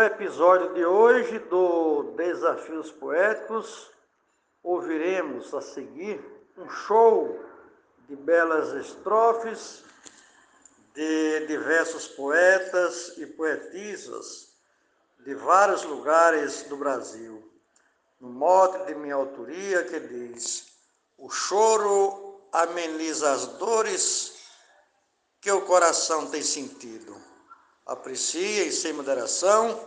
No episódio de hoje do Desafios Poéticos, ouviremos a seguir um show de belas estrofes de diversos poetas e poetisas de vários lugares do Brasil, no mote de minha autoria que diz: O choro ameniza as dores que o coração tem sentido. Apreciem sem moderação.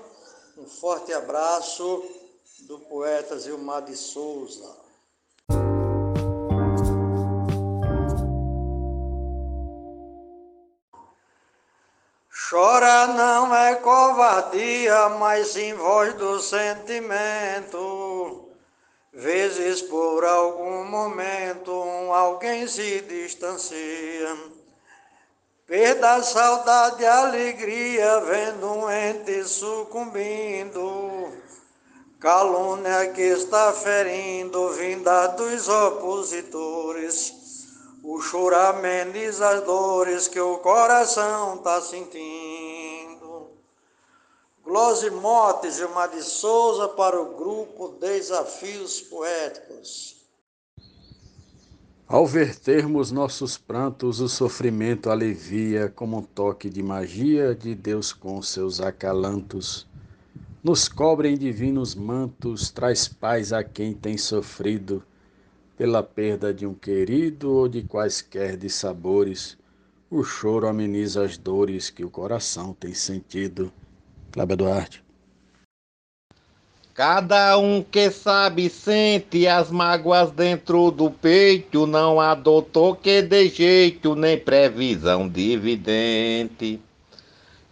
Um forte abraço do poeta Zilmar de Souza. Chora não é covardia, mas sim voz do sentimento. Vezes por algum momento alguém se distancia. Perda, saudade, alegria, vendo um ente sucumbindo. Calúnia que está ferindo, vinda dos opositores o choro ameniza as dores que o coração está sentindo. Glose Motes e Mar de Souza para o grupo Desafios Poéticos. Ao vertermos nossos prantos, o sofrimento alivia como um toque de magia de Deus com seus acalantos. Nos cobrem divinos mantos, traz paz a quem tem sofrido pela perda de um querido ou de quaisquer dissabores, o choro ameniza as dores que o coração tem sentido. Cláudio Duarte. Cada um que sabe sente as mágoas dentro do peito, não há doutor que dê jeito, nem previsão dividente.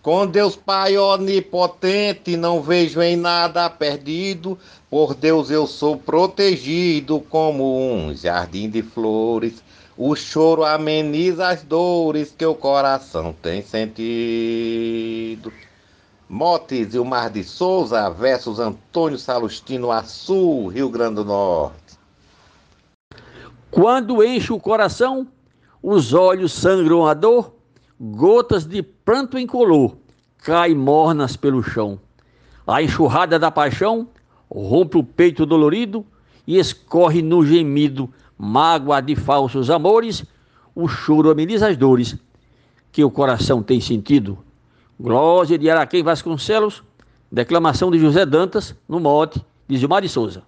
Com Deus Pai onipotente, não vejo em nada perdido. Por Deus eu sou protegido como um jardim de flores. O choro ameniza as dores que o coração tem sentido. Motes e o Mar de Souza versus Antônio Salustino Açul, Rio Grande do Norte. Quando enche o coração, os olhos sangram a dor Gotas de pranto incolor caem mornas pelo chão. A enxurrada da paixão rompe o peito dolorido e escorre no gemido mágoa de falsos amores. O choro ameniza as dores que o coração tem sentido. Glória de Araquém Vasconcelos, declamação de José Dantas, no mote de Gilmar de Souza.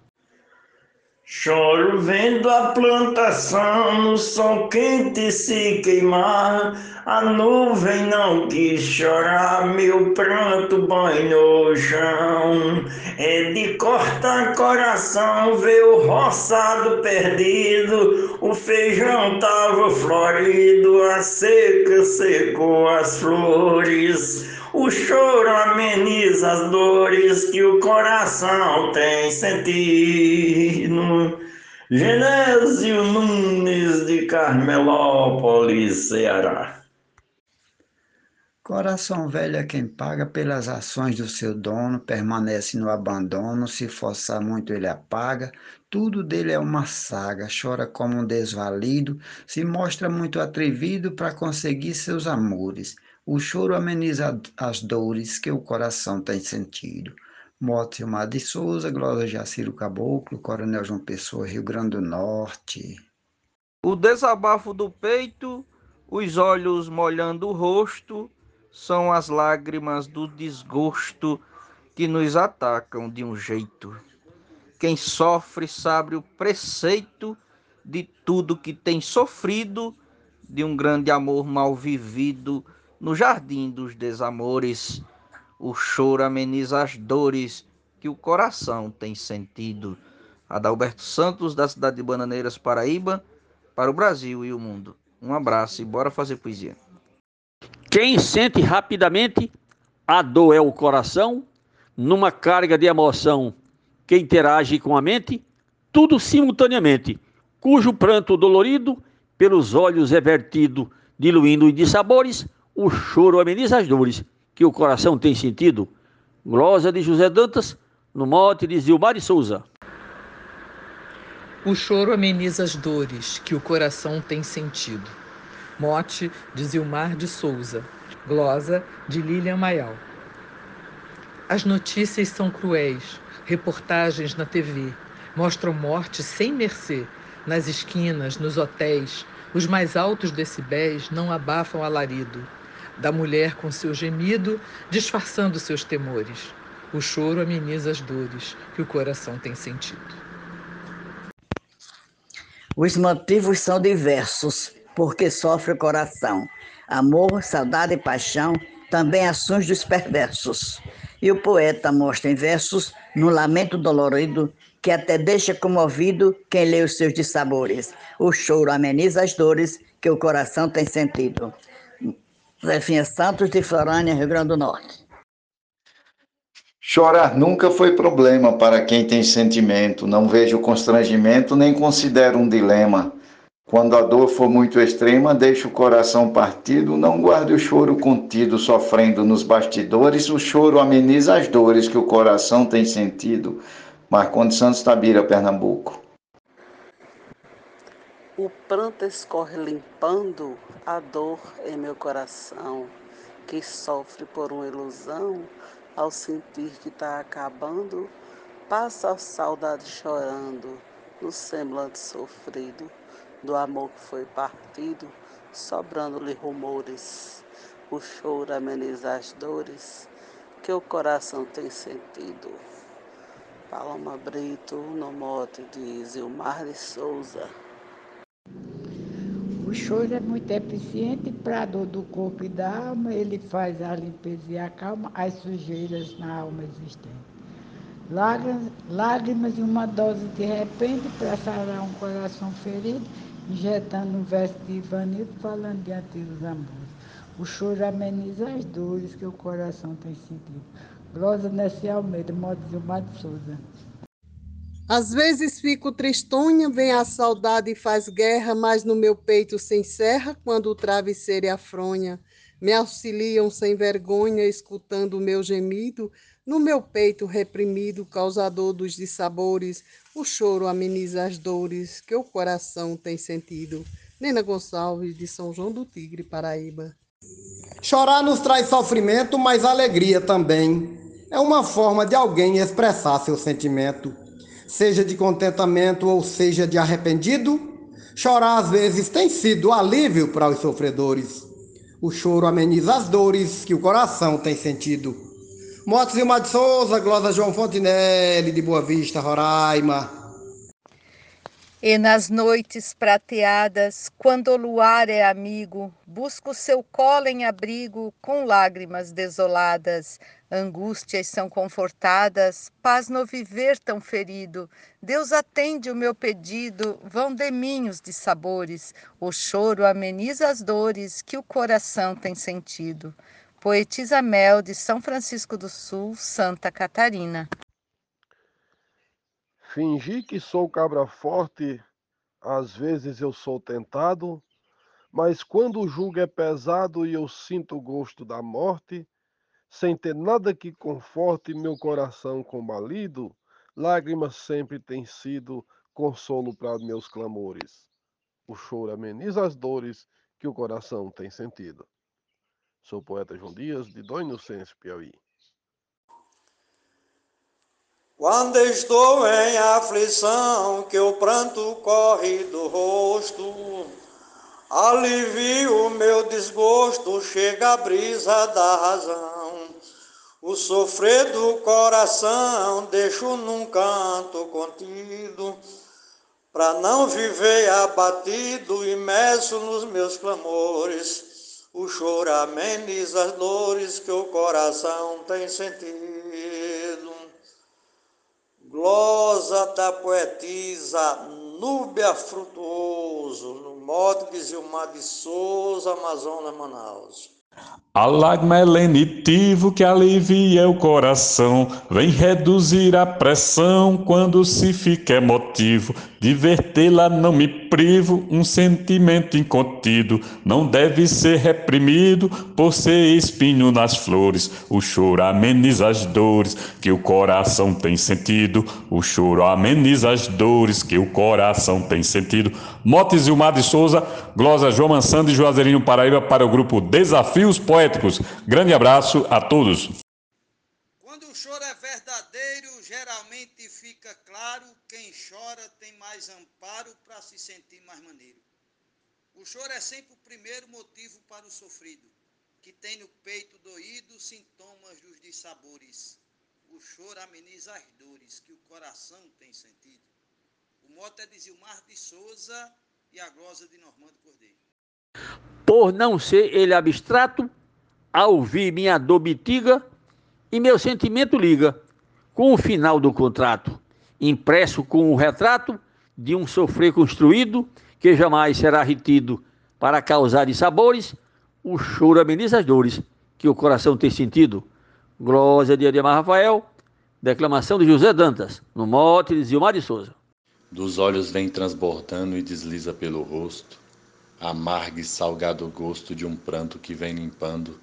Choro vendo a plantação no sol quente se queimar. A nuvem não quis chorar, meu pranto banhou o chão. É de cortar coração ver o roçado perdido. O feijão tava florido, a seca secou as flores. O choro ameniza as dores que o coração tem sentido. Genésio Nunes de Carmelópolis, Ceará. Coração velho é quem paga pelas ações do seu dono, permanece no abandono, se forçar muito ele apaga, tudo dele é uma saga, chora como um desvalido, se mostra muito atrevido para conseguir seus amores. O choro ameniza as dores que o coração tem sentido. Mote Silmar de Souza, Glória Jaciro Caboclo, Coronel João Pessoa, Rio Grande do Norte. O desabafo do peito, os olhos molhando o rosto, são as lágrimas do desgosto que nos atacam de um jeito. Quem sofre sabe o preceito de tudo que tem sofrido, de um grande amor mal vivido no jardim dos desamores, o choro ameniza as dores que o coração tem sentido. Adalberto Santos, da cidade de Bananeiras, Paraíba, para o Brasil e o mundo. Um abraço e bora fazer poesia. Quem sente rapidamente a dor é o coração, numa carga de emoção que interage com a mente, tudo simultaneamente, cujo pranto dolorido pelos olhos é vertido, diluindo em dissabores o choro ameniza as dores que o coração tem sentido. Glosa de José Dantas, no mote de Zilmar de Souza. O choro ameniza as dores que o coração tem sentido. Mote de Zilmar de Souza. Glosa de Lilian Maial. As notícias são cruéis, reportagens na TV mostram morte sem mercê nas esquinas, nos hotéis. Os mais altos decibéis não abafam alarido da mulher com seu gemido, disfarçando seus temores. O choro ameniza as dores que o coração tem sentido. Os motivos são diversos, porque sofre o coração. Amor, saudade e paixão, também ações dos perversos. E o poeta mostra em versos, no lamento dolorido, que até deixa comovido quem lê os seus dissabores. O choro ameniza as dores que o coração tem sentido. Zefinha Santos, de Florânia, Rio Grande do Norte. Chorar nunca foi problema para quem tem sentimento. Não vejo constrangimento nem considero um dilema. Quando a dor for muito extrema, deixe o coração partido, não guarde o choro contido, sofrendo nos bastidores. O choro ameniza as dores que o coração tem sentido. Marcondes Santos Tabira, Pernambuco. O pranto escorre limpando a dor em meu coração, que sofre por uma ilusão, ao sentir que está acabando, passa a saudade chorando, no semblante sofrido, do amor que foi partido, sobrando-lhe rumores. O choro ameniza as dores que o coração tem sentido. Paloma Brito, no mote de Zilmar de Souza. O choro é muito eficiente para a dor do corpo e da alma, ele faz a limpeza e acalma as sujeiras na alma existente. Lágrimas, lágrimas e uma dose de repente para sarar um coração ferido, injetando um verso de Ivanildo falando de antigos amores. O choro ameniza as dores que o coração tem sentido. Glosa Nessi Almeida, modo Gilmar de Souza. Às vezes fico tristonha, vem a saudade e faz guerra, mas no meu peito se encerra quando o travesseiro é afronha. Me auxiliam sem vergonha, escutando o meu gemido, no meu peito reprimido, causador dos dissabores, o choro ameniza as dores que o coração tem sentido. Nena Gonçalves, de São João do Tigre, Paraíba. Chorar nos traz sofrimento, mas alegria também. É uma forma de alguém expressar seu sentimento seja de contentamento ou seja de arrependido, chorar às vezes tem sido alívio para os sofredores. O choro ameniza as dores que o coração tem sentido. Motos Ilmar de Souza, Glosa João Fontinelli, de Boa Vista, Roraima. E nas noites prateadas, quando o luar é amigo, busco seu colo em abrigo com lágrimas desoladas. Angústias são confortadas, paz no viver tão ferido. Deus atende o meu pedido, vão de sabores. O choro ameniza as dores que o coração tem sentido. Poetisa Mel, de São Francisco do Sul, Santa Catarina. Fingi que sou cabra forte, às vezes eu sou tentado, mas quando o jugo é pesado e eu sinto o gosto da morte, sem ter nada que conforte meu coração combalido, lágrimas sempre têm sido consolo para meus clamores. O choro ameniza as dores que o coração tem sentido. Sou o poeta João Dias, de Dom Inocêncio, Piauí. Quando estou em aflição, que o pranto corre do rosto, alivio o meu desgosto, chega a brisa da razão. O sofrer do coração deixo num canto contido, para não viver abatido, imerso nos meus clamores. O choro ameniza as dores que o coração tem sentido. Glosa da poetisa Núbia Frutuoso, no modo de Zilmar de Souza, Amazonas, Manaus. A lágrima é lenitivo que alivia o coração, vem reduzir a pressão quando se fica emotivo. Divertê-la não me privo, um sentimento incontido, não deve ser reprimido por ser espinho nas flores. O choro ameniza as dores que o coração tem sentido. O choro ameniza as dores que o coração tem sentido. Motes Mar de Souza, Glosa João Mansando e Juazeirinho Paraíba para o grupo Desafios Poéticos. Grande abraço a todos. Quando o choro é verdadeiro, geralmente fica claro, quem chora tem mais amparo para se sentir mais maneiro. O choro é sempre o primeiro motivo para o sofrido, que tem no peito doído sintomas dos dissabores. O choro ameniza as dores que o coração tem sentido. O mote é de Zilmar de Souza e a glosa de Normando Cordeiro. Por não ser ele abstrato, ao ouvir minha dor mitiga, e meu sentimento liga com o final do contrato, impresso com o retrato de um sofrer construído que jamais será retido para causar sabores, o choro ameniza as dores que o coração tem sentido. Glória de Ademar Rafael, declamação de José Dantas, no mote de Zilmar de Souza. Dos olhos vem transbordando e desliza pelo rosto, amargo e salgado gosto de um pranto que vem limpando,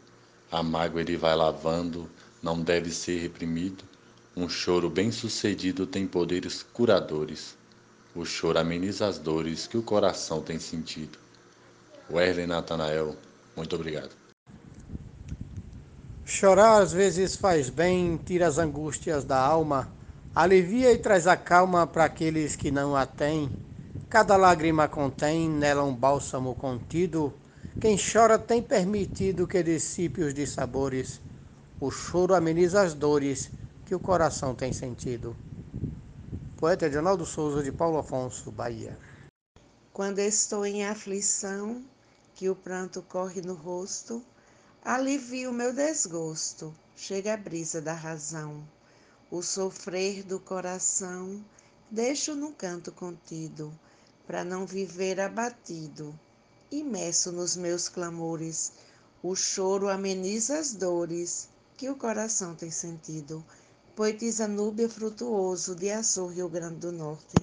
a mágoa ele vai lavando, não deve ser reprimido. Um choro bem-sucedido tem poderes curadores. O choro ameniza as dores que o coração tem sentido. Werley Natanael, muito obrigado. Chorar às vezes faz bem, tira as angústias da alma, alivia e traz a calma para aqueles que não a têm. Cada lágrima contém nela um bálsamo contido. Quem chora tem permitido que dissipe os dissabores. O choro ameniza as dores que o coração tem sentido. Poeta Edinaldo Souza, de Paulo Afonso, Bahia. Quando estou em aflição, que o pranto corre no rosto, alivio o meu desgosto, chega a brisa da razão. O sofrer do coração deixo no canto contido, para não viver abatido, imerso nos meus clamores. O choro ameniza as dores que o coração tem sentido. Poetisa Núbia Frutuoso, de Açor, Rio Grande do Norte.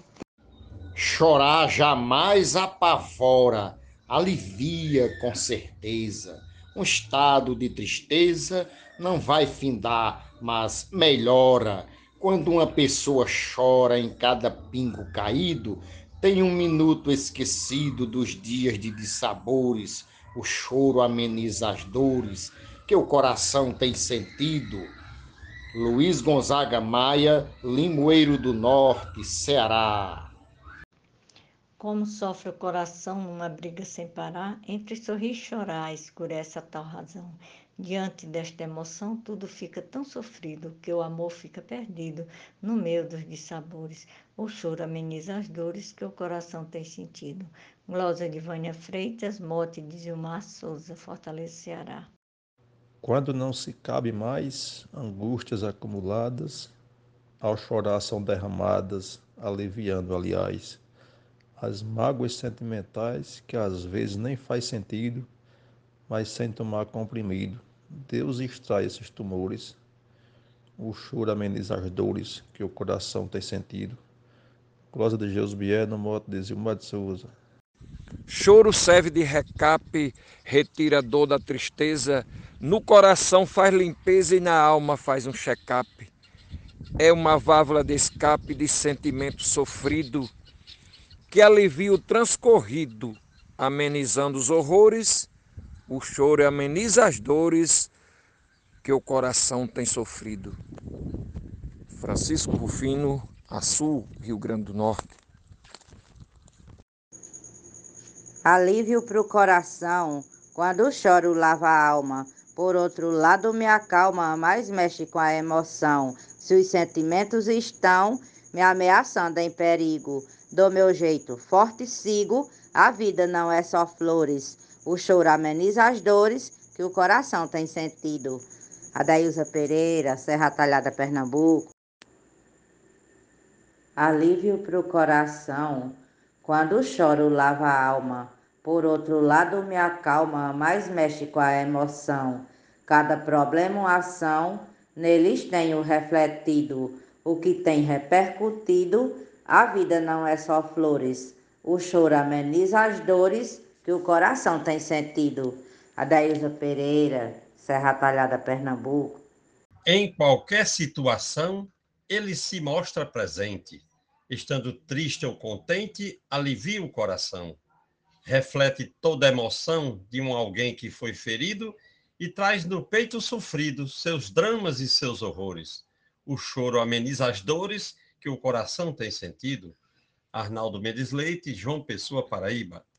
Chorar jamais apavora, alivia com certeza. Um estado de tristeza não vai findar, mas melhora. Quando uma pessoa chora em cada pingo caído, tem um minuto esquecido dos dias de dissabores, o choro ameniza as dores, que o coração tem sentido. Luiz Gonzaga Maia, Limoeiro do Norte, Ceará. Como sofre o coração numa briga sem parar, entre sorrir e chorar escurece a tal razão. Diante desta emoção, tudo fica tão sofrido que o amor fica perdido no meio dos dissabores. O choro ameniza as dores que o coração tem sentido. Glosa de Vânia Freitas, mote de Gilmar Souza, Fortaleza, Ceará. Quando não se cabe mais, angústias acumuladas, ao chorar são derramadas, aliviando, aliás, as mágoas sentimentais que às vezes nem faz sentido, mas sem tomar comprimido. Deus extrai esses tumores. O choro ameniza as dores que o coração tem sentido. Glória de Jesus Bier, no moto de Zilmar de Souza. Choro serve de recape, retira a dor da tristeza, no coração faz limpeza e na alma faz um check-up. É uma válvula de escape de sentimento sofrido que alivia o transcorrido, amenizando os horrores. O choro ameniza as dores que o coração tem sofrido. Francisco Rufino, Açu, Rio Grande do Norte. Alívio para o coração, quando choro lava a alma. Por outro lado, me acalma, mas mexe com a emoção. Se os sentimentos estão me ameaçando em perigo, do meu jeito forte sigo, a vida não é só flores. O choro ameniza as dores que o coração tem sentido. Adailza Pereira, Serra Talhada, Pernambuco. Alívio para o coração, quando choro lava a alma. Por outro lado, me acalma, mas mexe com a emoção. Cada problema uma ação, neles tenho refletido. O que tem repercutido, a vida não é só flores. O choro ameniza as dores que o coração tem sentido. Adailza Pereira, Serra Talhada, Pernambuco. Em qualquer situação, ele se mostra presente. Estando triste ou contente, alivia o coração reflete toda a emoção de um alguém que foi ferido e traz no peito sofrido seus dramas e seus horrores. O choro ameniza as dores que o coração tem sentido. Arnaldo Mendes Leite, João Pessoa, Paraíba.